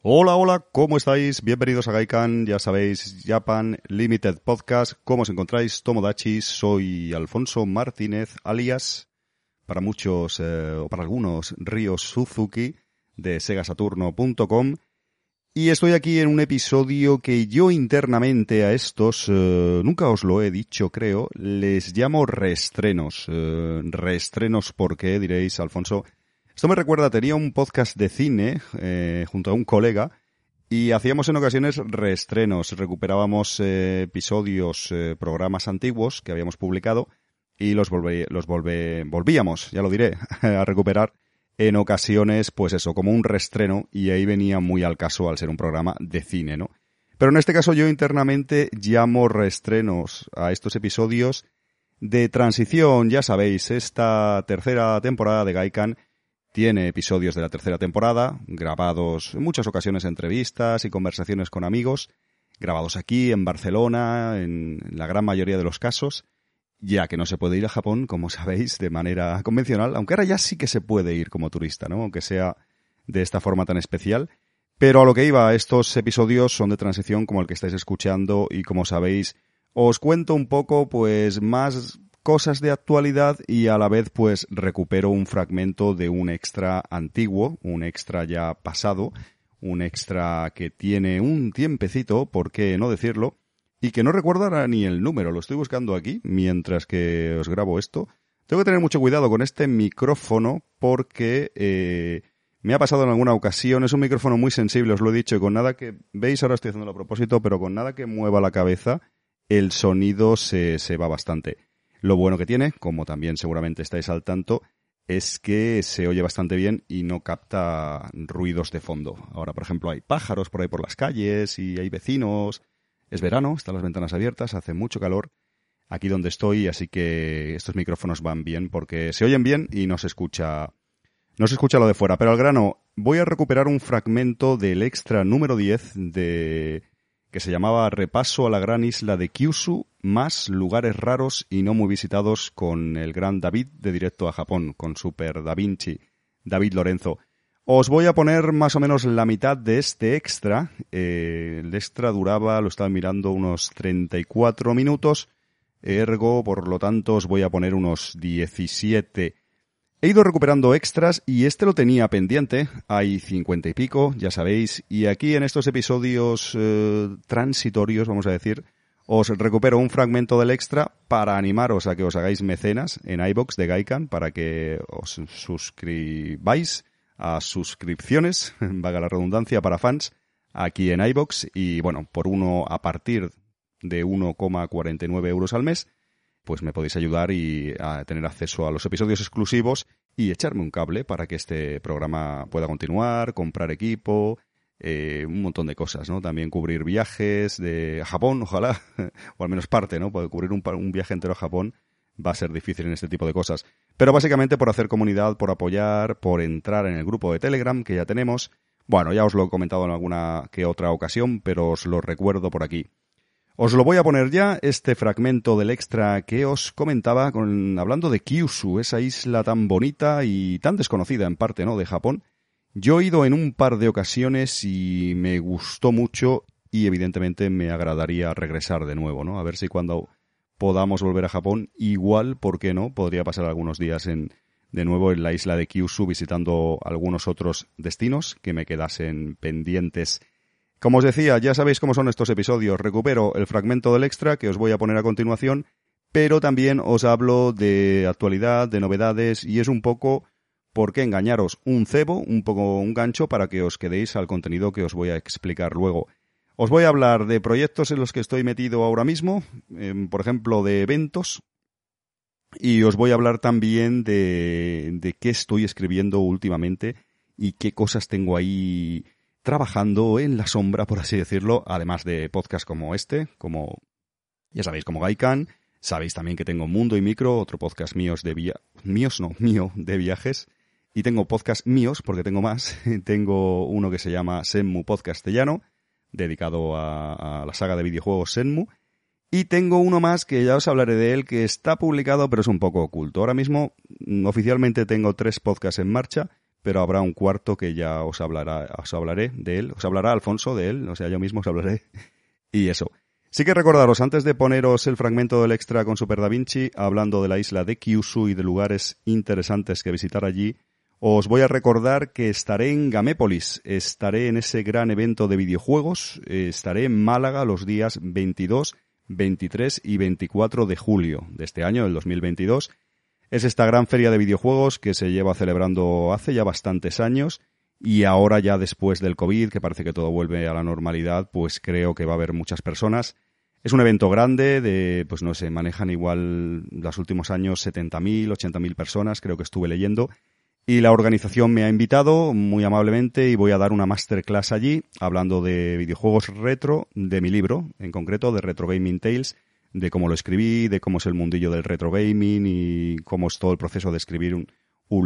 Hola, hola, ¿cómo estáis? Bienvenidos a Gaikan, ya sabéis, Japan Limited Podcast. ¿Cómo os encontráis? Tomodachi, soy Alfonso Martínez, alias, para muchos, eh, o para algunos, Río Suzuki, de segasaturno.com. Y estoy aquí en un episodio que yo internamente a estos, eh, nunca os lo he dicho creo, les llamo reestrenos. Eh, reestrenos porque, diréis, Alfonso, esto me recuerda, tenía un podcast de cine eh, junto a un colega y hacíamos en ocasiones reestrenos, recuperábamos eh, episodios, eh, programas antiguos que habíamos publicado y los, los volvíamos, ya lo diré, a recuperar en ocasiones, pues eso, como un reestreno y ahí venía muy al caso al ser un programa de cine, ¿no? Pero en este caso yo internamente llamo reestrenos a estos episodios de transición, ya sabéis, esta tercera temporada de Gaikan tiene episodios de la tercera temporada, grabados en muchas ocasiones entrevistas y conversaciones con amigos, grabados aquí en Barcelona, en la gran mayoría de los casos, ya que no se puede ir a Japón, como sabéis, de manera convencional, aunque ahora ya sí que se puede ir como turista, ¿no? Aunque sea de esta forma tan especial. Pero a lo que iba, estos episodios son de transición como el que estáis escuchando y como sabéis, os cuento un poco pues más cosas de actualidad y a la vez pues recupero un fragmento de un extra antiguo, un extra ya pasado, un extra que tiene un tiempecito, por qué no decirlo, y que no recuerdo ni el número, lo estoy buscando aquí mientras que os grabo esto. Tengo que tener mucho cuidado con este micrófono porque eh, me ha pasado en alguna ocasión, es un micrófono muy sensible, os lo he dicho, y con nada que, veis ahora estoy haciendo a propósito, pero con nada que mueva la cabeza, el sonido se, se va bastante. Lo bueno que tiene, como también seguramente estáis al tanto, es que se oye bastante bien y no capta ruidos de fondo. Ahora, por ejemplo, hay pájaros por ahí por las calles y hay vecinos. Es verano, están las ventanas abiertas, hace mucho calor aquí donde estoy, así que estos micrófonos van bien porque se oyen bien y no se escucha no se escucha lo de fuera, pero al grano, voy a recuperar un fragmento del extra número 10 de que se llamaba Repaso a la gran isla de Kyushu, más lugares raros y no muy visitados con el gran David de Directo a Japón, con Super Da Vinci, David Lorenzo. Os voy a poner más o menos la mitad de este extra. Eh, el extra duraba, lo estaba mirando, unos 34 minutos. Ergo, por lo tanto, os voy a poner unos 17 He ido recuperando extras y este lo tenía pendiente. Hay cincuenta y pico, ya sabéis. Y aquí en estos episodios eh, transitorios, vamos a decir, os recupero un fragmento del extra para animaros a que os hagáis mecenas en iBox de Gaikan para que os suscribáis a suscripciones, vaga la redundancia, para fans aquí en iBox. Y bueno, por uno a partir de 1,49 euros al mes pues me podéis ayudar y a tener acceso a los episodios exclusivos y echarme un cable para que este programa pueda continuar, comprar equipo, eh, un montón de cosas, ¿no? También cubrir viajes de Japón, ojalá, o al menos parte, ¿no? Poder cubrir un viaje entero a Japón va a ser difícil en este tipo de cosas. Pero básicamente por hacer comunidad, por apoyar, por entrar en el grupo de Telegram que ya tenemos. Bueno, ya os lo he comentado en alguna que otra ocasión, pero os lo recuerdo por aquí. Os lo voy a poner ya, este fragmento del extra que os comentaba con, hablando de Kyushu, esa isla tan bonita y tan desconocida en parte, ¿no?, de Japón. Yo he ido en un par de ocasiones y me gustó mucho y evidentemente me agradaría regresar de nuevo, ¿no? A ver si cuando podamos volver a Japón, igual, ¿por qué no? Podría pasar algunos días en, de nuevo en la isla de Kyushu visitando algunos otros destinos que me quedasen pendientes como os decía, ya sabéis cómo son estos episodios. Recupero el fragmento del extra que os voy a poner a continuación, pero también os hablo de actualidad, de novedades y es un poco por qué engañaros un cebo, un poco un gancho para que os quedéis al contenido que os voy a explicar luego. Os voy a hablar de proyectos en los que estoy metido ahora mismo, em, por ejemplo, de eventos, y os voy a hablar también de, de qué estoy escribiendo últimamente y qué cosas tengo ahí trabajando en la sombra, por así decirlo, además de podcasts como este, como, ya sabéis, como Gaikan. Sabéis también que tengo Mundo y Micro, otro podcast míos de via míos no, mío de viajes. Y tengo podcast míos, porque tengo más. tengo uno que se llama Senmu Podcastellano, dedicado a, a la saga de videojuegos Senmu. Y tengo uno más que ya os hablaré de él, que está publicado, pero es un poco oculto. Ahora mismo, oficialmente tengo tres podcasts en marcha pero habrá un cuarto que ya os hablará, os hablaré de él, os hablará Alfonso de él, o sea, yo mismo os hablaré. Y eso. Sí que recordaros, antes de poneros el fragmento del extra con Super Da Vinci, hablando de la isla de Kyushu y de lugares interesantes que visitar allí, os voy a recordar que estaré en Gamépolis, estaré en ese gran evento de videojuegos, estaré en Málaga los días 22, 23 y 24 de julio de este año, del 2022, es esta gran feria de videojuegos que se lleva celebrando hace ya bastantes años y ahora ya después del COVID, que parece que todo vuelve a la normalidad, pues creo que va a haber muchas personas. Es un evento grande de, pues no sé, manejan igual los últimos años 70.000, 80.000 personas, creo que estuve leyendo. Y la organización me ha invitado muy amablemente y voy a dar una masterclass allí hablando de videojuegos retro, de mi libro, en concreto de Retro Gaming Tales, de cómo lo escribí, de cómo es el mundillo del retro gaming y cómo es todo el proceso de escribir un,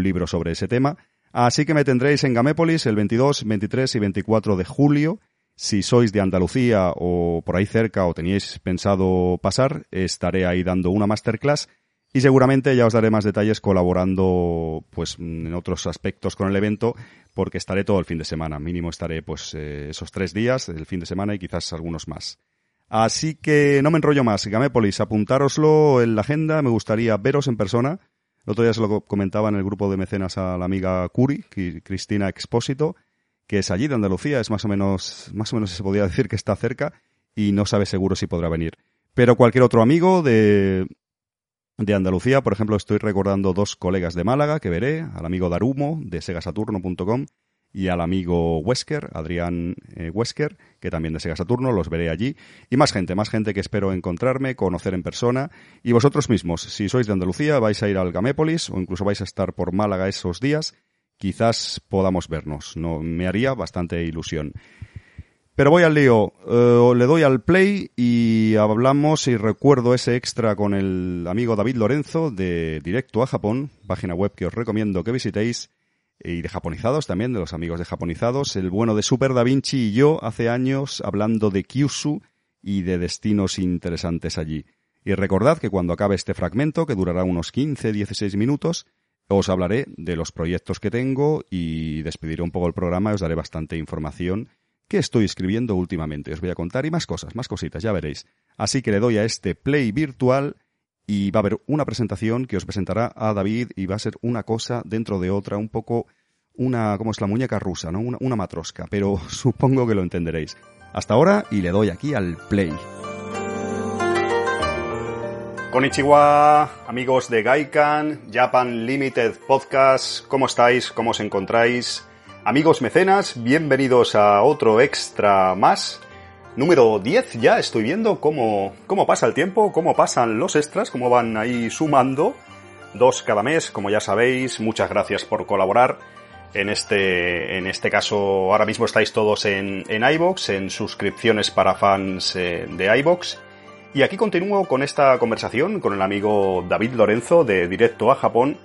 libro sobre ese tema. Así que me tendréis en Gamépolis el 22, 23 y 24 de julio. Si sois de Andalucía o por ahí cerca o teníais pensado pasar, estaré ahí dando una masterclass y seguramente ya os daré más detalles colaborando pues en otros aspectos con el evento porque estaré todo el fin de semana. Mínimo estaré pues eh, esos tres días del fin de semana y quizás algunos más. Así que no me enrollo más. Gamépolis, apuntároslo en la agenda. Me gustaría veros en persona. El otro día se lo comentaba en el grupo de mecenas a la amiga Curi, Cristina Expósito, que es allí de Andalucía. Es más o menos, más o menos se podría decir que está cerca y no sabe seguro si podrá venir. Pero cualquier otro amigo de, de Andalucía, por ejemplo, estoy recordando dos colegas de Málaga que veré, al amigo Darumo de segasaturno.com y al amigo Wesker, Adrián eh, Wesker, que también de Sega Saturno, los veré allí. Y más gente, más gente que espero encontrarme, conocer en persona. Y vosotros mismos, si sois de Andalucía, vais a ir al Gamépolis o incluso vais a estar por Málaga esos días, quizás podamos vernos. No, me haría bastante ilusión. Pero voy al lío, eh, le doy al play y hablamos y recuerdo ese extra con el amigo David Lorenzo de Directo a Japón, página web que os recomiendo que visitéis y de japonizados también, de los amigos de japonizados, el bueno de Super Da Vinci y yo hace años hablando de Kyushu y de destinos interesantes allí. Y recordad que cuando acabe este fragmento, que durará unos 15-16 minutos, os hablaré de los proyectos que tengo y despediré un poco el programa y os daré bastante información que estoy escribiendo últimamente. Os voy a contar y más cosas, más cositas, ya veréis. Así que le doy a este play virtual y va a haber una presentación que os presentará a David y va a ser una cosa dentro de otra, un poco una, como es la muñeca rusa, ¿no? Una, una matrosca, pero supongo que lo entenderéis. Hasta ahora y le doy aquí al play. Konnichiwa, amigos de Gaikan, Japan Limited Podcast, ¿cómo estáis? ¿Cómo os encontráis? Amigos mecenas, bienvenidos a otro extra más número 10 ya estoy viendo cómo, cómo pasa el tiempo, cómo pasan los extras, cómo van ahí sumando. Dos cada mes, como ya sabéis. Muchas gracias por colaborar. En este, en este caso, ahora mismo estáis todos en, en iBox, en suscripciones para fans eh, de iBox. Y aquí continúo con esta conversación con el amigo David Lorenzo de Directo a Japón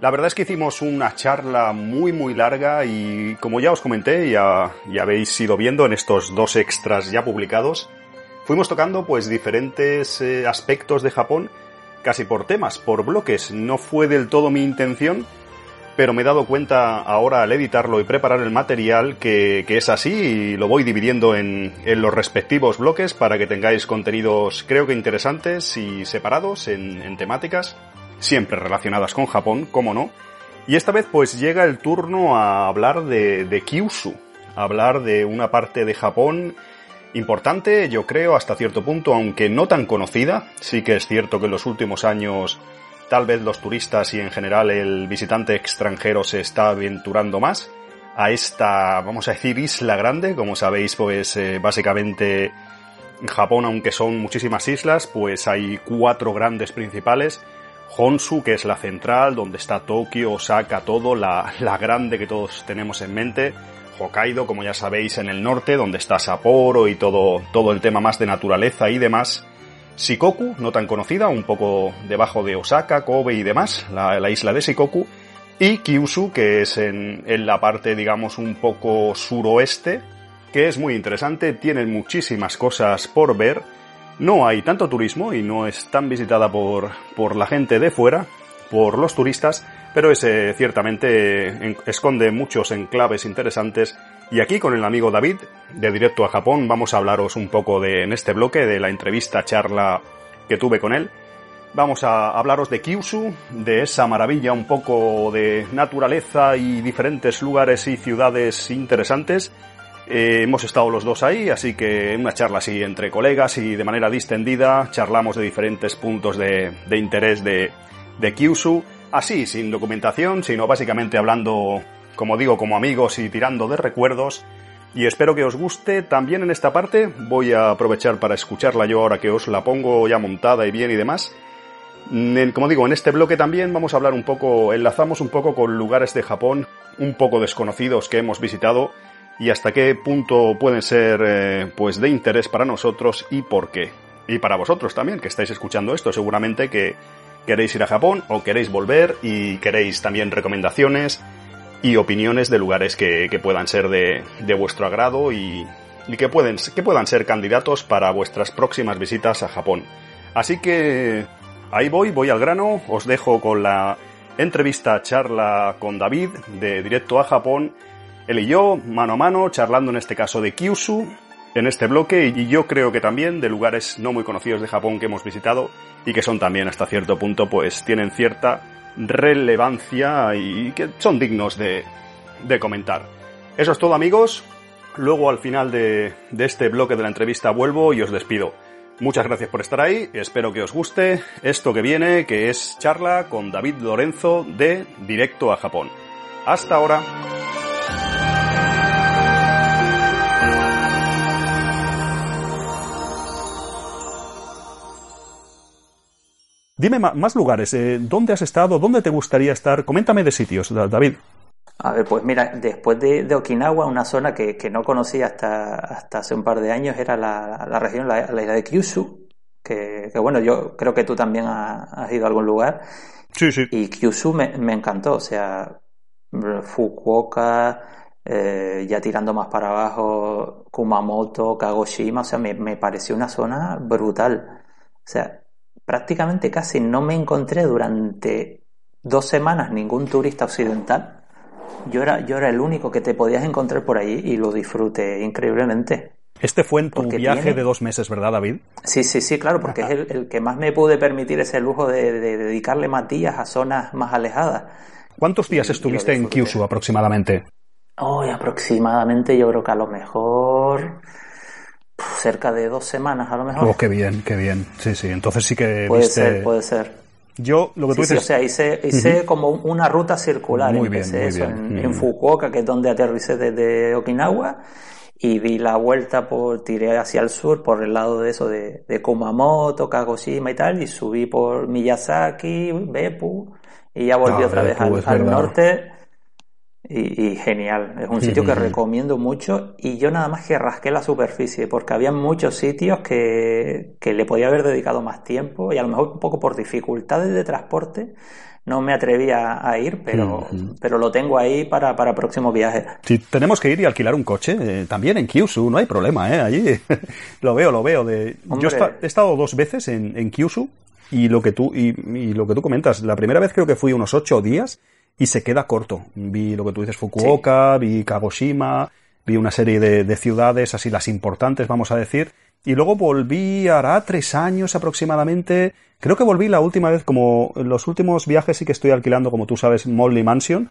la verdad es que hicimos una charla muy muy larga y como ya os comenté, ya, ya habéis ido viendo en estos dos extras ya publicados, fuimos tocando pues diferentes eh, aspectos de Japón, casi por temas, por bloques. No fue del todo mi intención, pero me he dado cuenta ahora al editarlo y preparar el material que, que es así y lo voy dividiendo en, en, los respectivos bloques para que tengáis contenidos creo que interesantes y separados en, en temáticas siempre relacionadas con Japón, como no. Y esta vez pues llega el turno a hablar de, de Kyushu, a hablar de una parte de Japón importante, yo creo, hasta cierto punto, aunque no tan conocida. Sí que es cierto que en los últimos años tal vez los turistas y en general el visitante extranjero se está aventurando más a esta, vamos a decir, isla grande. Como sabéis, pues eh, básicamente Japón, aunque son muchísimas islas, pues hay cuatro grandes principales Honsu, que es la central, donde está Tokio, Osaka, todo, la, la grande que todos tenemos en mente. Hokkaido, como ya sabéis, en el norte, donde está Sapporo y todo, todo el tema más de naturaleza y demás. Shikoku, no tan conocida, un poco debajo de Osaka, Kobe y demás, la, isla de Shikoku. Y Kyushu, que es en, en la parte, digamos, un poco suroeste, que es muy interesante, tiene muchísimas cosas por ver. No hay tanto turismo y no es tan visitada por, por la gente de fuera, por los turistas, pero ese ciertamente esconde muchos enclaves interesantes. Y aquí con el amigo David, de Directo a Japón, vamos a hablaros un poco de, en este bloque, de la entrevista, charla que tuve con él. Vamos a hablaros de Kyushu, de esa maravilla un poco de naturaleza y diferentes lugares y ciudades interesantes. Eh, hemos estado los dos ahí, así que una charla así entre colegas y de manera distendida charlamos de diferentes puntos de, de interés de, de Kyushu así, sin documentación, sino básicamente hablando, como digo, como amigos y tirando de recuerdos. Y espero que os guste también en esta parte. Voy a aprovechar para escucharla yo ahora que os la pongo ya montada y bien y demás. Como digo, en este bloque también vamos a hablar un poco, enlazamos un poco con lugares de Japón un poco desconocidos que hemos visitado y hasta qué punto pueden ser eh, pues de interés para nosotros y por qué. Y para vosotros también que estáis escuchando esto, seguramente que queréis ir a Japón o queréis volver y queréis también recomendaciones y opiniones de lugares que, puedan ser de, vuestro agrado y, que, pueden, que puedan ser candidatos para vuestras próximas visitas a Japón. Así que ahí voy, voy al grano, os dejo con la entrevista charla con David de Directo a Japón, él y yo, mano a mano, charlando en este caso de Kyushu, en este bloque y yo creo que también de lugares no muy conocidos de Japón que hemos visitado y que son también hasta cierto punto pues tienen cierta relevancia y que son dignos de, comentar. Eso es todo amigos. Luego al final de, de este bloque de la entrevista vuelvo y os despido. Muchas gracias por estar ahí, espero que os guste esto que viene, que es charla con David Lorenzo de Directo a Japón. Hasta ahora. Dime más lugares, eh, ¿dónde has estado? ¿Dónde te gustaría estar? Coméntame de sitios, David. A ver, pues mira, después de, Okinawa, una zona que, no conocía hasta, hasta hace un par de años era la, región, la, isla de Kyushu, que, bueno, yo creo que tú también has, ido a algún lugar. Sí, sí. Y Kyushu me, encantó, o sea, Fukuoka, eh, ya tirando más para abajo, Kumamoto, Kagoshima, o sea, me, me pareció una zona brutal. O sea, prácticamente casi no me encontré durante dos semanas ningún turista occidental. Yo era, yo era el único que te podías encontrar por allí y lo disfruté increíblemente. Este fue en tu viaje de dos meses, ¿verdad, David? Sí, sí, sí, claro, porque es el, que más me pude permitir ese lujo de, dedicarle más días a zonas más alejadas. ¿Cuántos días estuviste en Kyushu aproximadamente? Oh, aproximadamente yo creo que a lo mejor cerca de dos semanas a lo mejor. Oh, qué bien, qué bien. Sí, sí, entonces sí que puede ser, puede ser. Yo, lo que tú dices... o sea, hice, hice como una ruta circular. Muy bien, muy bien. En, Fukuoka, que es donde aterricé desde Okinawa, y di la vuelta por, tiré hacia el sur, por el lado de eso, de, de Kumamoto, Kagoshima y tal, y subí por Miyazaki, Beppu, y ya volví ah, otra vez al norte y, genial. Es un sitio que recomiendo mucho y yo nada más que rasqué la superficie porque había muchos sitios que, que, le podía haber dedicado más tiempo y a lo mejor un poco por dificultades de transporte no me atrevía a ir, pero, pero lo tengo ahí para, para próximos viajes. Si tenemos que ir y alquilar un coche, eh, también en Kyushu, no hay problema, ¿eh? Allí lo veo, lo veo. De... Yo he estado dos veces en, en Kyushu y lo que tú y, y, lo que tú comentas, la primera vez creo que fui unos ocho días y se queda corto. Vi lo que tú dices, Fukuoka, vi Kagoshima, vi una serie de, ciudades, así las importantes, vamos a decir, y luego volví, hará tres años aproximadamente, creo que volví la última vez, como los últimos viajes sí que estoy alquilando, como tú sabes, Molly Mansion,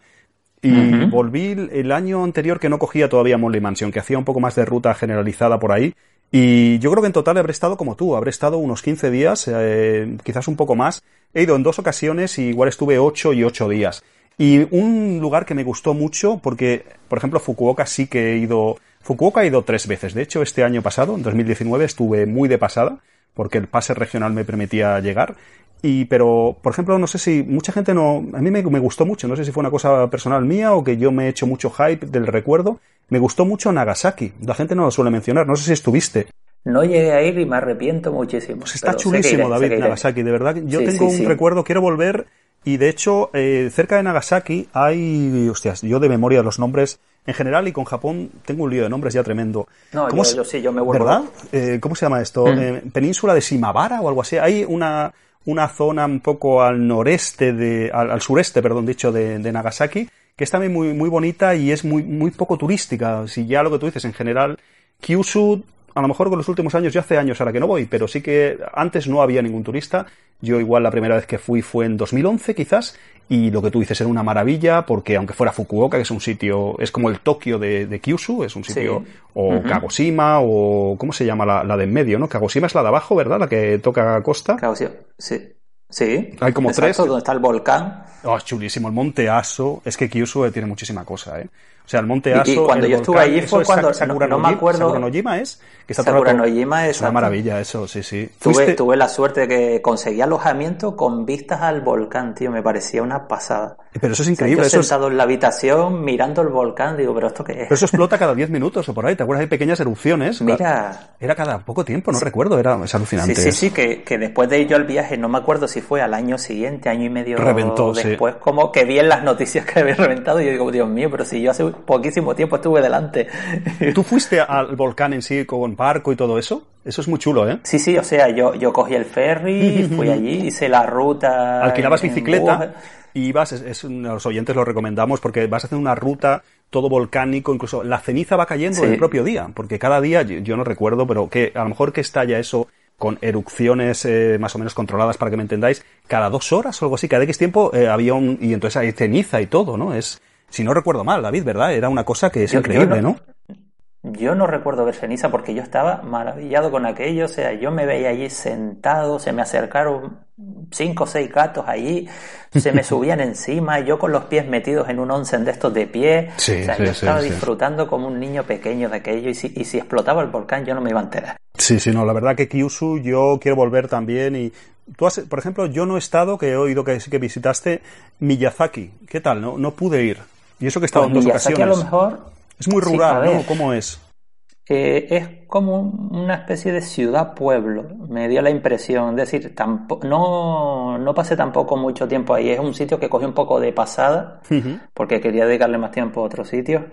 y volví el año anterior que no cogía todavía Molly Mansion, que hacía un poco más de ruta generalizada por ahí, y yo creo que en total habré estado como tú, habré estado unos 15 días, eh, quizás un poco más. He ido en dos ocasiones y igual estuve 8 y 8 días. Y un lugar que me gustó mucho, porque, por ejemplo, Fukuoka sí que he ido. Fukuoka he ido tres veces. De hecho, este año pasado, en 2019, estuve muy de pasada. porque el pase regional me permitía llegar. Y, pero, por ejemplo, no sé si mucha gente no, a mí me, me, gustó mucho, no sé si fue una cosa personal mía o que yo me he hecho mucho hype del recuerdo. Me gustó mucho Nagasaki. La gente no lo suele mencionar, no sé si estuviste. No llegué a ir y me arrepiento muchísimo. Pues está chulísimo, David, Nagasaki, de verdad. Yo tengo un recuerdo, quiero volver y de hecho, eh, cerca de Nagasaki hay, hostias, yo de memoria los nombres en general y con Japón tengo un lío de nombres ya tremendo. No, ¿Cómo yo, sí, yo me vuelvo. ¿Verdad? Eh, ¿Cómo se llama esto? Mm. Eh, Península de Shimabara o algo así. Hay una, una zona un poco al noreste de, al, sureste, perdón, dicho, de, de, Nagasaki, que es también muy, muy bonita y es muy, muy poco turística. Si ya lo que tú dices, en general, Kyushu a lo mejor con los últimos años, ya hace años ahora que no voy, pero sí que antes no había ningún turista. Yo igual la primera vez que fui fue en 2011 quizás, y lo que tú dices era una maravilla, porque aunque fuera Fukuoka, que es un sitio, es como el Tokio de, Kyushu, es un sitio, o Kagoshima, o ¿cómo se llama la, la de en medio, no? Kagoshima es la de abajo, ¿verdad? La que toca costa. Kagoshima, sí. Sí. Hay como tres. donde está el volcán. Oh, es chulísimo. El Monte Aso. Es que Kyushu tiene muchísima cosa, ¿eh? O sea, el Monte Aso. Y, cuando yo estuve allí fue cuando. Sakura no, me acuerdo. Sakura Nojima es. Que está Sakura Nojima es. una maravilla, eso, sí, sí. Tuve, tuve la suerte de que conseguí alojamiento con vistas al volcán, tío. Me parecía una pasada. Pero eso es increíble. yo sentado en la habitación mirando el volcán, digo, ¿pero esto qué es? Pero eso explota cada 10 minutos o por ahí. ¿Te acuerdas? Hay pequeñas erupciones. Mira. Era cada poco tiempo, no recuerdo. Era es alucinante. Sí, sí, sí. Que, que después de ello al viaje, no me acuerdo si fue al año siguiente, año y medio Reventó, después, como que vi en las noticias que había reventado y yo digo, Dios mío, pero si yo hace poquísimo tiempo estuve delante. ¿Tú fuiste al volcán en sí con barco y todo eso? Eso es muy chulo, ¿eh? Sí, sí, o sea, yo, yo cogí el ferry, fui allí, hice la ruta. Alquilabas bicicleta y ibas, es, los oyentes lo recomendamos porque vas a hacer una ruta todo volcánico, incluso la ceniza va cayendo el propio día, porque cada día, yo, no recuerdo, pero que a lo mejor que estalla eso con erupciones eh, más o menos controladas para que me entendáis, cada dos horas o algo así, cada X tiempo eh, había un, y entonces hay ceniza y todo, ¿no? Es, si no recuerdo mal, David, ¿verdad? Era una cosa que es increíble, ¿no? Yo no recuerdo ver ceniza porque yo estaba maravillado con aquello, o sea, yo me veía allí sentado, se me acercaron cinco o seis gatos allí, se me subían encima, yo con los pies metidos en un onsen de estos de pie, o sea, yo estaba disfrutando como un niño pequeño de aquello y si, y si explotaba el volcán yo no me iba a enterar. Sí, sí, no, la verdad que Kyushu yo quiero volver también y tú has, por ejemplo, yo no he estado, que he oído que que visitaste Miyazaki, ¿qué tal? No, no pude ir. Y eso que he estado en dos ocasiones. a lo mejor es muy rural, ¿no? ¿Cómo es? Eh, es como una especie de ciudad-pueblo, me dio la impresión. Es decir, no, no pasé tampoco mucho tiempo ahí. Es un sitio que cogí un poco de pasada, porque quería dedicarle más tiempo a otros sitios.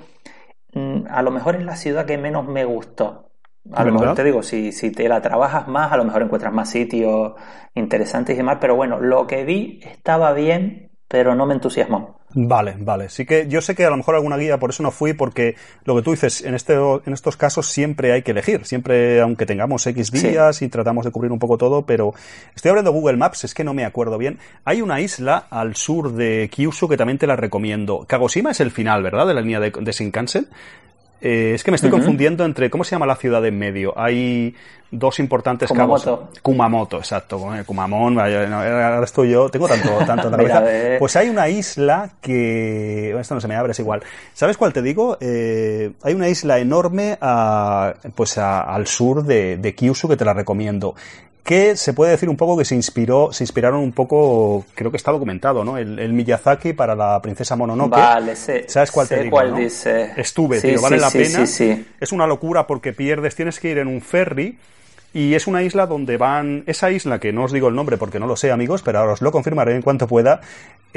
Mm, a lo mejor es la ciudad que menos me gustó. A lo mejor te digo, si, si te la trabajas más, a lo mejor encuentras más sitios interesantes y demás. Pero bueno, lo que vi estaba bien, pero no me entusiasmó. Vale, vale. Sí que yo sé que a lo mejor alguna guía, por eso no fui, porque lo que tú dices, en, este, en estos casos siempre hay que elegir, siempre, aunque tengamos X días y tratamos de cubrir un poco todo, pero estoy abriendo Google Maps, es que no me acuerdo bien. Hay una isla al sur de Kyushu que también te la recomiendo. Kagoshima es el final, ¿verdad? De la línea de, de Shinkansen. Eh, es que me estoy confundiendo entre, ¿cómo se llama la ciudad en medio? Hay dos importantes Kumamoto. Kumamoto, exacto. Kumamon, ahora estoy yo, tengo tanto, tanto en la cabeza. Pues hay una isla que, esto no se me abre, es igual. ¿Sabes cuál te digo? Eh, hay una isla enorme a, pues al sur de, de Kyushu que te la recomiendo que se puede decir un poco que se inspiró, se inspiraron un poco, creo que está documentado, ¿no? El, Miyazaki para la princesa Mononoke. Vale, sé, ¿Sabes cuál te digo? dice. Estuve, tío, vale la pena. Es una locura porque pierdes, tienes que ir en un ferry y es una isla donde van, esa isla que no os digo el nombre porque no lo sé amigos, pero ahora os lo confirmaré en cuanto pueda,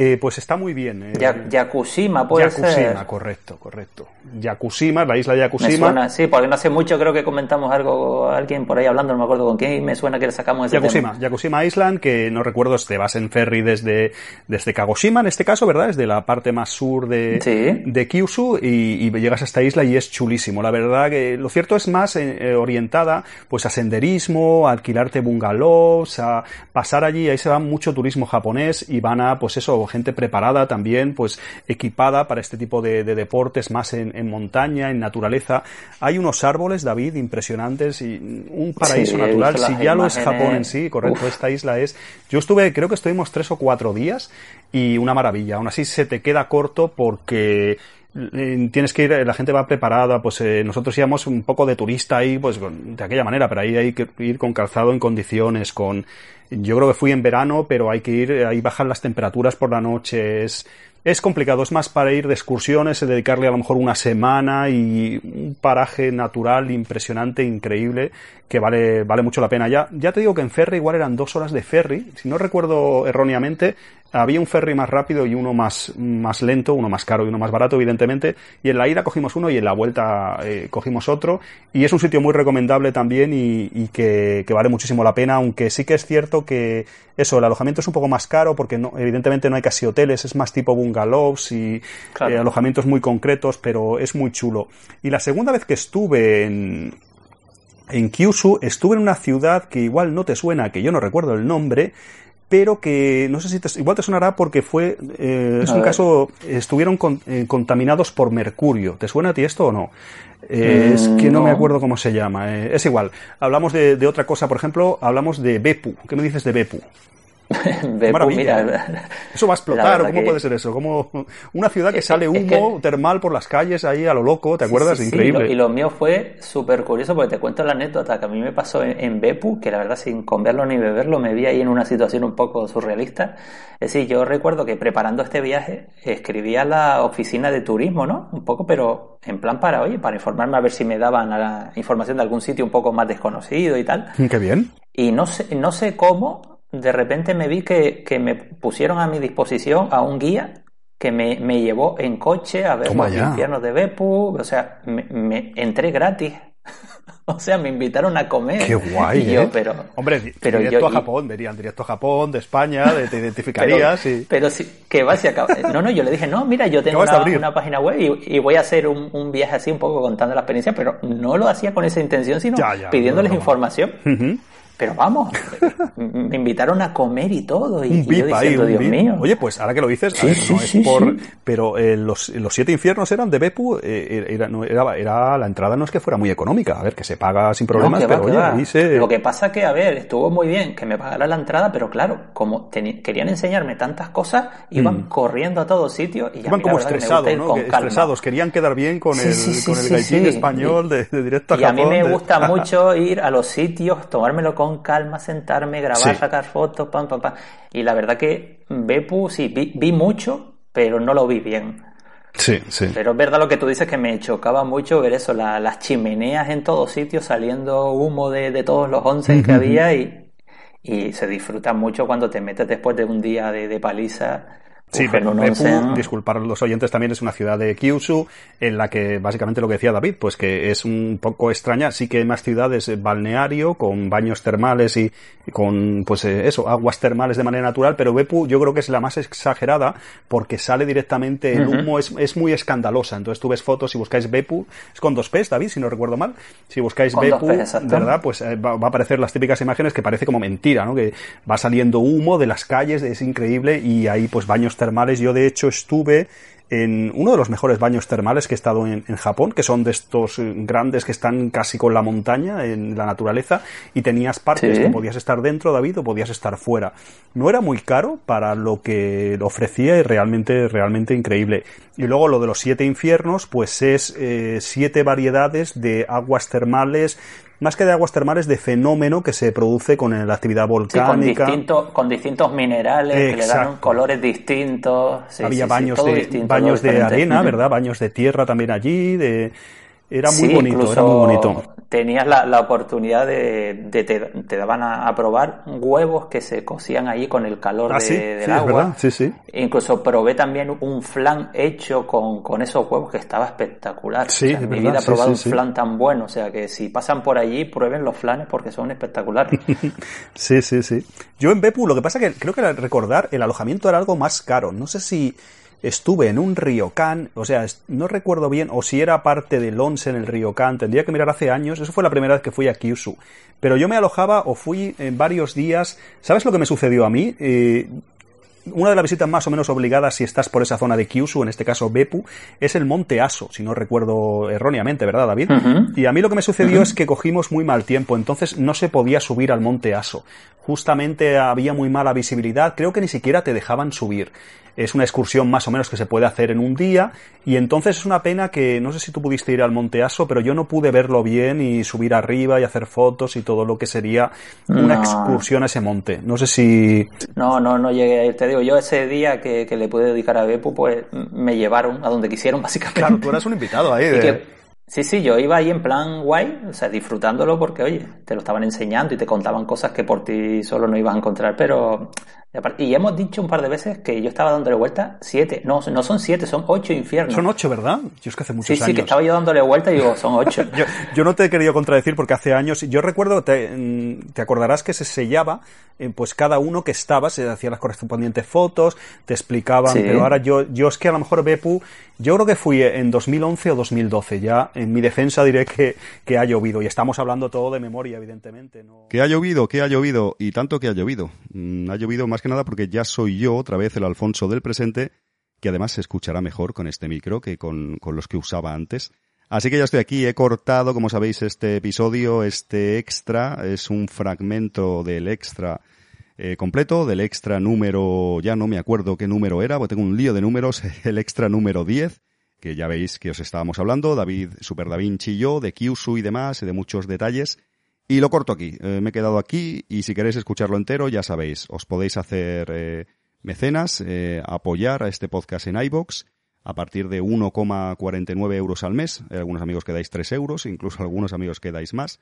eh, pues está muy bien. Eh, Yakushima puede Yakushima, correcto, correcto. Yakushima, la isla Yakushima. Me suena, sí, porque no hace mucho creo que comentamos algo, alguien por ahí hablando, no me acuerdo con quién, y me suena que le sacamos ese Yakushima, Yakushima Island, que no recuerdo, te vas en ferry desde, desde Kagoshima en este caso, ¿verdad? Desde la parte más sur de, de Kyushu y, llegas a esta isla y es chulísimo. La verdad que lo cierto es más eh, orientada pues a senderismo, a alquilarte bungalows, a pasar allí, ahí se va mucho turismo japonés y van a, pues eso, gente preparada también, pues equipada para este tipo de, deportes más en, montaña, en naturaleza. Hay unos árboles, David, impresionantes y un paraíso natural. Si ya lo es Japón en sí, correcto, esta isla es. Yo estuve, creo que estuvimos tres o cuatro días y una maravilla. Aún así se te queda corto porque tienes que ir, la gente va preparada, pues eh, nosotros íbamos un poco de turista ahí, pues de aquella manera, pero ahí hay que ir con calzado en condiciones, con, yo creo que fui en verano, pero hay que ir, ahí bajan las temperaturas por la noche, es, es complicado, es más para ir de excursiones, dedicarle a lo mejor una semana y un paraje natural impresionante, increíble, que vale, vale mucho la pena. Ya, ya te digo que en ferry igual eran dos horas de ferry, si no recuerdo erróneamente, había un ferry más rápido y uno más, más lento, uno más caro y uno más barato, evidentemente, y en la ida cogimos uno y en la vuelta eh, cogimos otro, y es un sitio muy recomendable también y, y que, que, vale muchísimo la pena, aunque sí que es cierto que eso, el alojamiento es un poco más caro porque no, evidentemente no hay casi hoteles, es más tipo bungalows y eh, alojamientos muy concretos, pero es muy chulo. Y la segunda vez que estuve en, en Kyushu, estuve en una ciudad que igual no te suena, que yo no recuerdo el nombre, pero que no sé si te, igual te sonará porque fue, eh, es un caso, estuvieron eh, contaminados por mercurio. ¿Te suena a ti esto o no? Eh, es que no, me acuerdo cómo se llama. es igual. Hablamos de, de, otra cosa, por ejemplo, hablamos de Bepu. ¿Qué me dices de Bepu? Mira, eso va a explotar, ¿cómo puede ser eso? Como una ciudad que sale humo termal por las calles ahí a lo loco, ¿te acuerdas? Increíble. y lo mío fue súper curioso porque te cuento la anécdota que a mí me pasó en, Bepu, que la verdad sin comerlo ni beberlo me vi ahí en una situación un poco surrealista. Es decir, yo recuerdo que preparando este viaje escribí a la oficina de turismo, ¿no? Un poco, pero en plan para, oye, para informarme a ver si me daban la información de algún sitio un poco más desconocido y tal. Qué bien. Y no sé, no sé cómo, de repente me vi que, que, me pusieron a mi disposición a un guía que me, me llevó en coche a ver los infiernos de Bepu, o sea, me, me entré gratis. o sea, me invitaron a comer. Qué guay, yo, ¿eh? pero, Hombre, pero directo a Japón, verían directo a Japón, de España, te identificarías pero, Pero sí, que vas y acaba. No, no, yo le dije, no, mira, yo tengo una, una, página web y, y, voy a hacer un, un, viaje así un poco contando la experiencia, pero no lo hacía con esa intención, sino pidiéndoles información. Pero vamos, me invitaron a comer y todo. Y, yo diciendo, Dios mío. Oye, pues ahora que lo dices, no es por. Pero eh, los, los, siete infiernos eran de Bepu, eh, era, no, era, era, la entrada no es que fuera muy económica. A ver, que se paga sin problemas, pero oye, ahí se... Lo que pasa que, a ver, estuvo muy bien que me pagara la entrada, pero claro, como querían enseñarme tantas cosas, iban mm. corriendo a todos sitios y ya Iban como estresados, ¿no? estresados, querían quedar bien con el, con el gaitín español de, directo a Y a mí me gusta mucho ir a los sitios, tomármelo con calma, sentarme, grabar, sacar fotos, pam, pam, pam. Y la verdad que Bepu, sí, vi, mucho, pero no lo vi bien. Sí, sí. Pero es verdad lo que tú dices que me chocaba mucho ver eso, las chimeneas en todos sitios, saliendo humo de, todos los once que había y, y se disfruta mucho cuando te metes después de un día de, de paliza Sí, pero Beppu, disculpar a los oyentes, también es una ciudad de Kyushu, en la que básicamente lo que decía David, pues que es un poco extraña, sí que hay más ciudades balneario, con baños termales y, con, pues eh, eso, aguas termales de manera natural, pero Beppu yo creo que es la más exagerada, porque sale directamente, el humo es, es muy escandalosa, entonces tú ves fotos, si buscáis Beppu, es con dos P's, David, si no recuerdo mal, si buscáis Beppu, ¿verdad? Pues eh, va, va, a aparecer las típicas imágenes que parece como mentira, ¿no? Que va saliendo humo de las calles, es increíble, y ahí pues baños termales. Yo de hecho estuve en uno de los mejores baños termales que he estado en, en, Japón, que son de estos eh, grandes que están casi con la montaña, en la naturaleza, y tenías partes ¿Sí? que podías estar dentro, David, o podías estar fuera. No era muy caro para lo que ofrecía y realmente, realmente increíble. Y luego lo de los siete infiernos, pues es eh, siete variedades de aguas termales más que de aguas termales, de fenómeno que se produce con la actividad volcánica. Sí, con, distinto, con, distintos minerales Exacto. que le dan colores distintos. Sí, Había baños de, distinto, baños de arena, ¿verdad? Baños de tierra también allí, de era muy bonito, era muy bonito. Tenías la, la oportunidad de, de te, te, daban a, a, probar huevos que se cocían allí con el calor ah, de, sí, del sí, agua. Es. Sí, sí. Incluso probé también un flan hecho con, con esos huevos que estaba espectacular. Sí, o sea, es en mi vida he probado un flan tan bueno. O sea que si pasan por allí, prueben los flanes porque son espectaculares. sí, sí, sí. Yo en Bepu, lo que pasa que creo que recordar, el alojamiento era algo más caro. No sé si estuve en un ryokan, o sea, no recuerdo bien, o si era parte del once en el ryokan, tendría que mirar hace años, eso fue la primera vez que fui a Kyushu. Pero yo me alojaba o fui en varios días, ¿sabes lo que me sucedió a mí? Eh, una de las visitas más o menos obligadas si estás por esa zona de Kyushu, en este caso Bepu, es el monte Aso, si no recuerdo erróneamente, ¿verdad, David? Uh -huh. Y a mí lo que me sucedió uh -huh. es que cogimos muy mal tiempo, entonces no se podía subir al monte Aso. Justamente había muy mala visibilidad, creo que ni siquiera te dejaban subir. Es una excursión más o menos que se puede hacer en un día y entonces es una pena que no sé si tú pudiste ir al Monte Aso, pero yo no pude verlo bien y subir arriba y hacer fotos y todo lo que sería una excursión a ese monte. No sé si... No, no, no llegué a ir. Te digo, yo ese día que, le pude dedicar a Bepu, pues me llevaron a donde quisieron básicamente. Claro, tú eras un invitado ahí. De... Sí, sí, yo iba ahí en plan guay, o sea, disfrutándolo porque, oye, te lo estaban enseñando y te contaban cosas que por ti solo no ibas a encontrar, pero y hemos dicho un par de veces que yo estaba dándole vuelta siete. No, no son siete, son ocho infiernos. Son ocho, ¿verdad? Yo es que hace muchos años. Sí, sí, que estaba yo dándole vuelta y digo, son ocho. yo, no te he querido contradecir porque hace años. Yo recuerdo, te, mm, te acordarás que se sellaba, eh, pues cada uno que estaba, se hacía las correspondientes fotos, te explicaban, pero ahora yo, yo es que a lo mejor Bepu, yo creo que fui en 2011 o 2012. Ya en mi defensa diré que, que ha llovido y estamos hablando todo de memoria, evidentemente. ¿no? Que ha llovido, que ha llovido y tanto que ha llovido. Mm, ha llovido más que nada porque ya soy yo, otra vez el Alfonso del presente, que además se escuchará mejor con este micro que con, los que usaba antes. Así que ya estoy aquí, he cortado, como sabéis, este episodio, este extra, es un fragmento del extra eh, completo, del extra número, ya no me acuerdo qué número era, porque tengo un lío de números, el extra número 10, que ya veis que os estábamos hablando, David Super Da Vinci y yo, de Kyushu y demás, y de muchos detalles. Y lo corto aquí. Eh, me he quedado aquí y si queréis escucharlo entero, ya sabéis, os podéis hacer eh, mecenas, eh, apoyar a este podcast en iBox a partir de 1,49 euros al mes. Hay algunos amigos que dais 3 euros, incluso algunos amigos que dais más.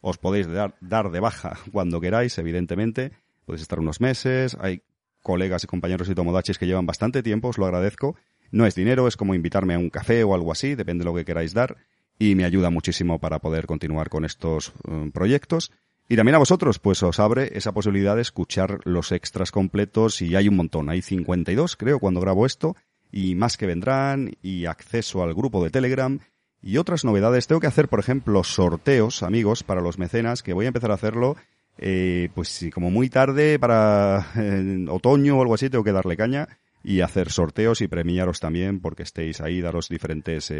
Os podéis dar, dar de baja cuando queráis, evidentemente. Podéis estar unos meses. Hay colegas y compañeros y tomodachis que llevan bastante tiempo, os lo agradezco. No es dinero, es como invitarme a un café o algo así, depende de lo que queráis dar y me ayuda muchísimo para poder continuar con estos eh, proyectos. Y también a vosotros, pues os abre esa posibilidad de escuchar los extras completos y hay un montón, hay 52 creo cuando grabo esto y más que vendrán y acceso al grupo de Telegram y otras novedades. Tengo que hacer, por ejemplo, sorteos, amigos, para los mecenas, que voy a empezar a hacerlo, eh, pues como muy tarde, para eh, otoño o algo así, tengo que darle caña y hacer sorteos y premiaros también porque estéis ahí, daros diferentes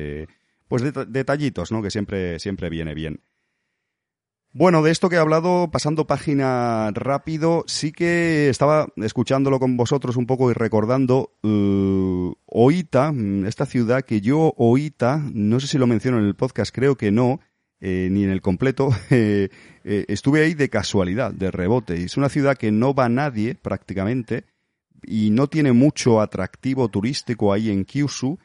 pues detallitos, ¿no? Que siempre, siempre viene bien. Bueno, de esto que he hablado, pasando página rápido, sí que estaba escuchándolo con vosotros un poco y recordando uh, Oita, esta ciudad que yo, Oita, no sé si lo menciono en el podcast, creo que no, eh, ni en el completo, eh, estuve ahí de casualidad, de rebote. Es una ciudad que no va nadie prácticamente y no tiene mucho atractivo turístico ahí en Kyushu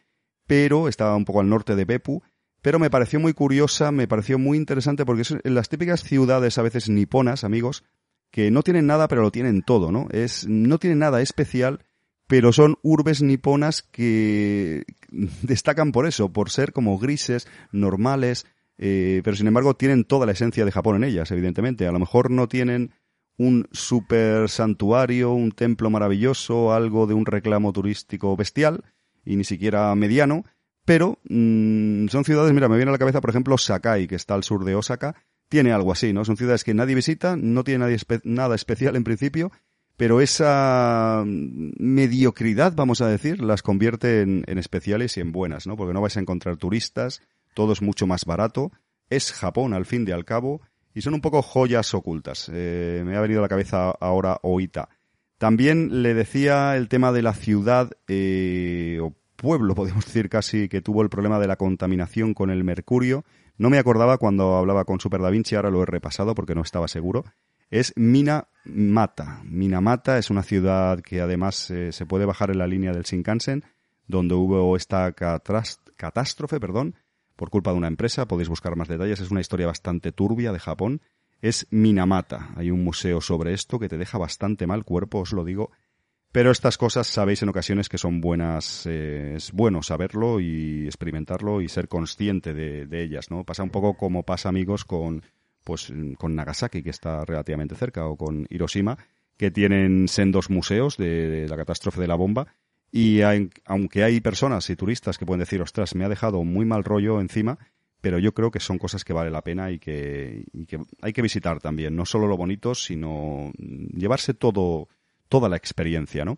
pero estaba un poco al norte de Beppu, pero me pareció muy curiosa, me pareció muy interesante porque es en las típicas ciudades a veces niponas, amigos, que no tienen nada pero lo tienen todo, ¿no? Es, no tienen nada especial, pero son urbes niponas que destacan por eso, por ser como grises, normales, eh, pero sin embargo tienen toda la esencia de Japón en ellas, evidentemente. A lo mejor no tienen un super santuario, un templo maravilloso, algo de un reclamo turístico bestial, y ni siquiera mediano, pero mm, son ciudades, mira, me viene a la cabeza, por ejemplo, Sakai, que está al sur de Osaka, tiene algo así, ¿no? Son ciudades que nadie visita, no tiene nadie nada especial en principio, pero esa mm, mediocridad, vamos a decir, las convierte en, especiales y en buenas, ¿no? Porque no vais a encontrar turistas, todo es mucho más barato, es Japón al fin y al cabo, y son un poco joyas ocultas. Eh, me ha venido a la cabeza ahora Oita. También le decía el tema de la ciudad eh, o pueblo, podemos decir casi, que tuvo el problema de la contaminación con el mercurio. No me acordaba cuando hablaba con Super Da Vinci, ahora lo he repasado porque no estaba seguro. Es Minamata. Minamata es una ciudad que además eh, se puede bajar en la línea del Shinkansen, donde hubo esta catástrofe, perdón, por culpa de una empresa. Podéis buscar más detalles. Es una historia bastante turbia de Japón es Minamata. Hay un museo sobre esto que te deja bastante mal cuerpo, os lo digo. Pero estas cosas sabéis en ocasiones que son buenas, eh, es bueno saberlo y experimentarlo y ser consciente de, ellas, ¿no? Pasa un poco como pasa, amigos, con, pues, con Nagasaki, que está relativamente cerca, o con Hiroshima, que tienen sendos museos de, de la catástrofe de la bomba. Y aunque hay personas y turistas que pueden decir, ostras, me ha dejado muy mal rollo encima, pero yo creo que son cosas que vale la pena y que, hay que visitar también, no solo lo bonito, sino llevarse todo, toda la experiencia, ¿no?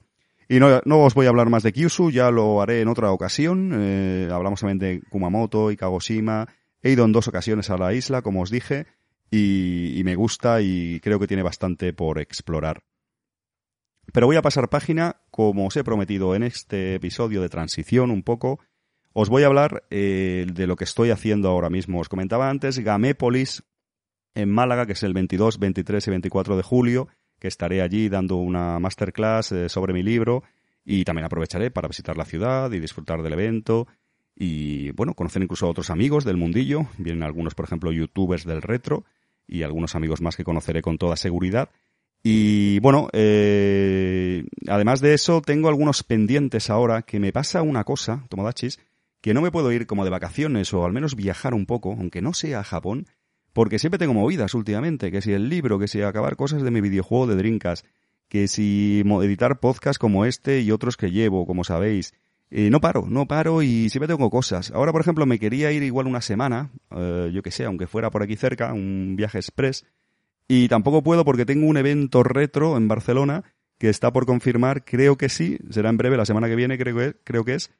Y no, os voy a hablar más de Kyushu, ya lo haré en otra ocasión. Eh, hablamos también de Kumamoto y Kagoshima. He ido en dos ocasiones a la isla, como os dije. y, me gusta y creo que tiene bastante por explorar. Pero voy a pasar página, como os he prometido en este episodio de transición un poco, os voy a hablar eh, de lo que estoy haciendo ahora mismo. Os comentaba antes Gamépolis en Málaga, que es el 22, 23 y 24 de julio, que estaré allí dando una masterclass eh, sobre mi libro y también aprovecharé para visitar la ciudad y disfrutar del evento y, bueno, conocer incluso a otros amigos del mundillo. Vienen algunos, por ejemplo, youtubers del retro y algunos amigos más que conoceré con toda seguridad. Y bueno, eh, además de eso, tengo algunos pendientes ahora que me pasa una cosa, Tomodachis, que no me puedo ir como de vacaciones o al menos viajar un poco, aunque no sea a Japón, porque siempre tengo movidas últimamente, que si el libro, que si acabar cosas de mi videojuego de Drinkas, que si editar podcasts como este y otros que llevo, como sabéis. Eh, no paro, no paro y siempre tengo cosas. Ahora, por ejemplo, me quería ir igual una semana, eh, yo que sé, aunque fuera por aquí cerca, un viaje express, y tampoco puedo porque tengo un evento retro en Barcelona que está por confirmar, creo que sí, será en breve, la semana que viene creo que, creo que es,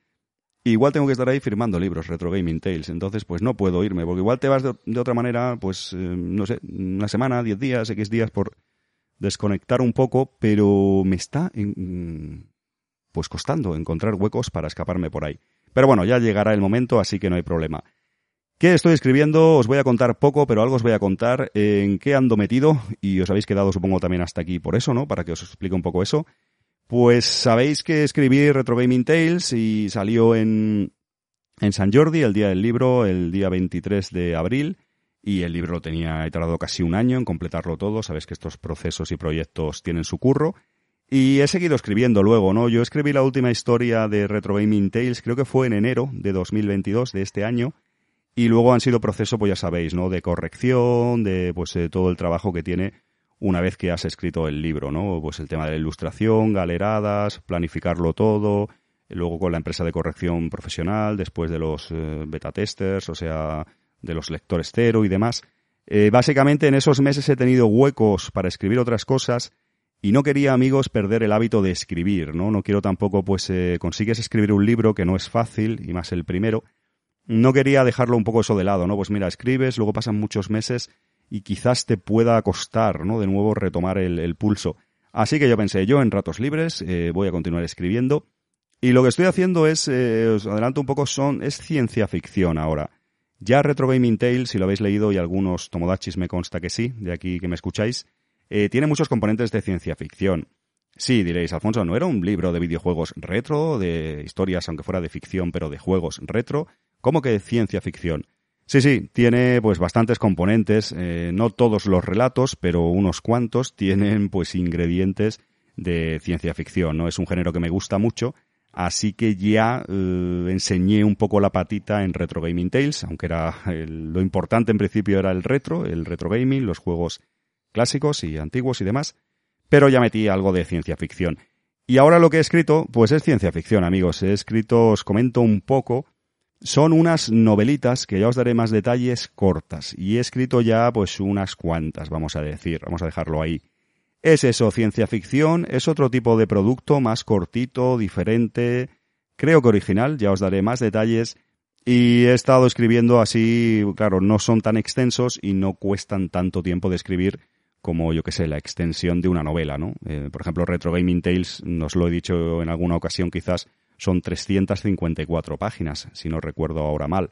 igual tengo que estar ahí firmando libros, Retro Gaming Tales. Entonces, pues no puedo irme, porque igual te vas de, otra manera, pues, eh, no sé, una semana, diez días, X días por desconectar un poco, pero me está, pues, costando encontrar huecos para escaparme por ahí. Pero bueno, ya llegará el momento, así que no hay problema. ¿Qué estoy escribiendo? Os voy a contar poco, pero algo os voy a contar en qué ando metido, y os habéis quedado supongo también hasta aquí por eso, ¿no? Para que os explique un poco eso. Pues sabéis que escribí Retro Gaming Tales y salió en, en San Jordi, el día del libro, el día 23 de abril. Y el libro lo tenía, he tardado casi un año en completarlo todo. Sabéis que estos procesos y proyectos tienen su curro. Y he seguido escribiendo luego, ¿no? Yo escribí la última historia de Retro Gaming Tales, creo que fue en enero de 2022, de este año. Y luego han sido procesos, pues ya sabéis, ¿no? De corrección, de pues de todo el trabajo que tiene una vez que has escrito el libro, ¿no? Pues el tema de la ilustración, galeradas, planificarlo todo, luego con la empresa de corrección profesional, después de los eh, beta testers, o sea, de los lectores cero y demás. Eh, básicamente en esos meses he tenido huecos para escribir otras cosas y no quería, amigos, perder el hábito de escribir, ¿no? No quiero tampoco, pues, eh, consigues escribir un libro que no es fácil, y más el primero. No quería dejarlo un poco eso de lado, ¿no? Pues mira, escribes, luego pasan muchos meses y quizás te pueda costar, ¿no? De nuevo retomar el, pulso. Así que yo pensé, yo en ratos libres eh, voy a continuar escribiendo. Y lo que estoy haciendo es, eh, os adelanto un poco, son, es ciencia ficción ahora. Ya Retro Gaming Tales, si lo habéis leído, y algunos Tomodachis me consta que sí, de aquí que me escucháis, eh, tiene muchos componentes de ciencia ficción. Sí, diréis, Alfonso, ¿no era un libro de videojuegos retro, de historias, aunque fuera de ficción, pero de juegos retro? ¿Cómo que ciencia ficción? Sí, sí, tiene pues bastantes componentes, eh, no todos los relatos, pero unos cuantos tienen pues ingredientes de ciencia ficción, ¿no? Es un género que me gusta mucho, así que ya eh, enseñé un poco la patita en Retro Gaming Tales, aunque era lo importante en principio era el retro, el retro gaming, los juegos clásicos y antiguos y demás, pero ya metí algo de ciencia ficción. Y ahora lo que he escrito, pues es ciencia ficción, amigos. He escrito, os comento un poco son unas novelitas que ya os daré más detalles cortas y he escrito ya pues unas cuantas, vamos a decir, vamos a dejarlo ahí. Es eso, ciencia ficción, es otro tipo de producto más cortito, diferente, creo que original, ya os daré más detalles y he estado escribiendo así, claro, no son tan extensos y no cuestan tanto tiempo de escribir como yo que sé, la extensión de una novela, ¿no? Eh, por ejemplo, Retro Gaming Tales, nos lo he dicho en alguna ocasión quizás, son 354 páginas, si no recuerdo ahora mal.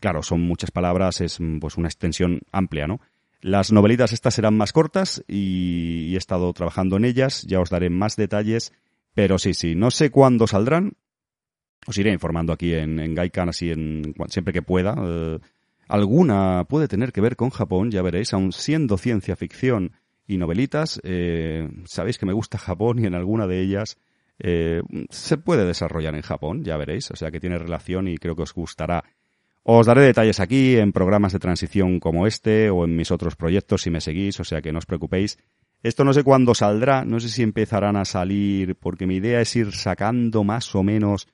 Claro, son muchas palabras, es pues una extensión amplia, ¿no? Las novelitas estas serán más cortas y, he estado trabajando en ellas, ya os daré más detalles, pero sí, sí, no sé cuándo saldrán, os iré informando aquí en, en Gaikan, así en, siempre que pueda. Eh, alguna puede tener que ver con Japón, ya veréis, aun siendo ciencia ficción y novelitas, eh, sabéis que me gusta Japón y en alguna de ellas eh, se puede desarrollar en Japón, ya veréis, o sea que tiene relación y creo que os gustará. Os daré detalles aquí en programas de transición como este o en mis otros proyectos si me seguís, o sea que no os preocupéis. Esto no sé cuándo saldrá, no sé si empezarán a salir, porque mi idea es ir sacando más o menos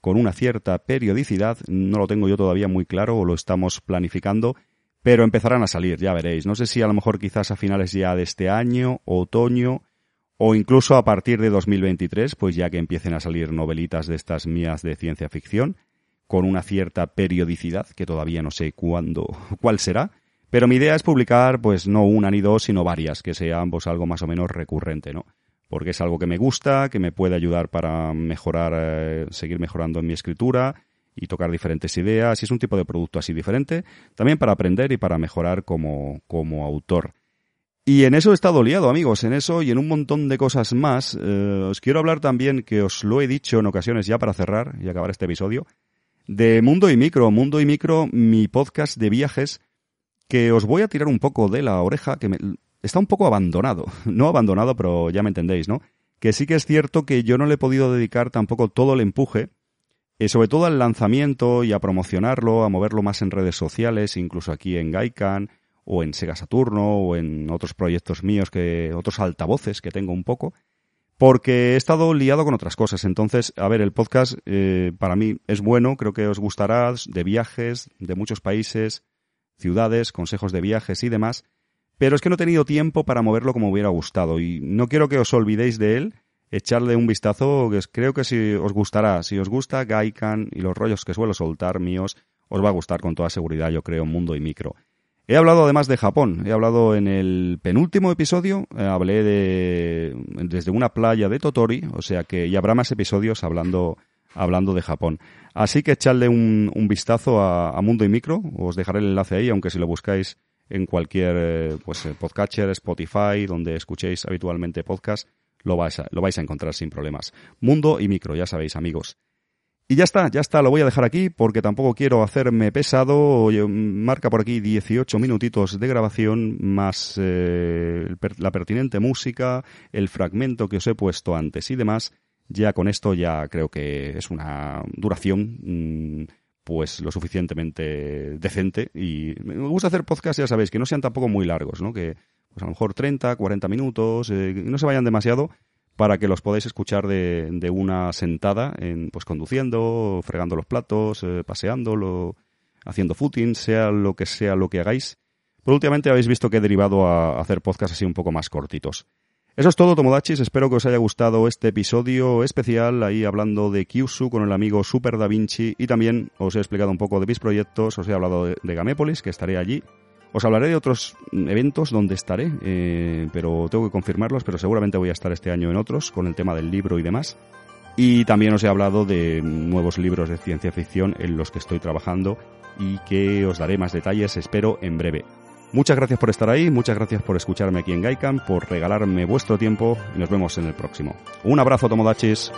con una cierta periodicidad, no lo tengo yo todavía muy claro o lo estamos planificando, pero empezarán a salir, ya veréis. No sé si a lo mejor quizás a finales ya de este año, otoño, o incluso a partir de 2023, pues ya que empiecen a salir novelitas de estas mías de ciencia ficción, con una cierta periodicidad, que todavía no sé cuándo, cuál será, Pero mi idea es publicar, pues no una ni dos, sino varias, que sea ambos algo más o menos recurrente, ¿no? Porque es algo que me gusta, que me puede ayudar para mejorar, eh, seguir mejorando en mi escritura y tocar diferentes ideas. Y es un tipo de producto así diferente, también para aprender y para mejorar como, como autor. Y en eso he estado liado, amigos, en eso y en un montón de cosas más. Eh, os quiero hablar también, que os lo he dicho en ocasiones ya para cerrar y acabar este episodio, de Mundo y Micro. Mundo y Micro, mi podcast de viajes que os voy a tirar un poco de la oreja, que está un poco abandonado. No abandonado, pero ya me entendéis, ¿no? Que sí que es cierto que yo no le he podido dedicar tampoco todo el empuje, eh, sobre todo al lanzamiento y a promocionarlo, a moverlo más en redes sociales, incluso aquí en Gaikan, o en Sega Saturno, o en otros proyectos míos, que otros altavoces que tengo un poco, porque he estado liado con otras cosas. Entonces, a ver, el podcast eh, para mí es bueno, creo que os gustará, de viajes, de muchos países, ciudades, consejos de viajes y demás, pero es que no he tenido tiempo para moverlo como hubiera gustado y no quiero que os olvidéis de él, echarle un vistazo, que creo que si os gustará, si os gusta Gaikan y los rollos que suelo soltar míos, os va a gustar con toda seguridad, yo creo, Mundo y Micro. He hablado además de Japón, he hablado en el penúltimo episodio, eh, hablé de desde una playa de Totori, o sea que ya habrá más episodios hablando hablando de Japón. Así que echadle un, vistazo a, Mundo y Micro, os dejaré el enlace ahí, aunque si lo buscáis en cualquier eh, pues, eh, podcatcher, Spotify, donde escuchéis habitualmente podcast, lo vais, lo vais a encontrar sin problemas. Mundo y Micro, ya sabéis amigos. Y ya está, ya está, lo voy a dejar aquí porque tampoco quiero hacerme pesado. Marca por aquí 18 minutitos de grabación más eh, la pertinente música, el fragmento que os he puesto antes y demás ya con esto ya creo que es una duración mm, pues lo suficientemente decente y me gusta hacer podcasts, ya sabéis, que no sean tampoco muy largos, ¿no? Que pues a lo mejor 30, 40 minutos, eh, no se vayan demasiado para que los podáis escuchar de, de una sentada, en, pues conduciendo, fregando los platos, eh, paseándolo, haciendo footing, sea lo que sea lo que hagáis. Pero últimamente habéis visto que he derivado a hacer podcasts así un poco más cortitos. Eso es todo, Tomodachis. Espero que os haya gustado este episodio especial, ahí hablando de Kyushu con el amigo Super Da Vinci y también os he explicado un poco de mis proyectos, os he hablado de, Gamépolis, que estaré allí. Os hablaré de otros eventos donde estaré, eh, pero tengo que confirmarlos, pero seguramente voy a estar este año en otros con el tema del libro y demás. Y también os he hablado de nuevos libros de ciencia ficción en los que estoy trabajando y que os daré más detalles, espero, en breve. Muchas gracias por estar ahí, muchas gracias por escucharme aquí en Gaikan, por regalarme vuestro tiempo y nos vemos en el próximo. Un abrazo, Tomodachis.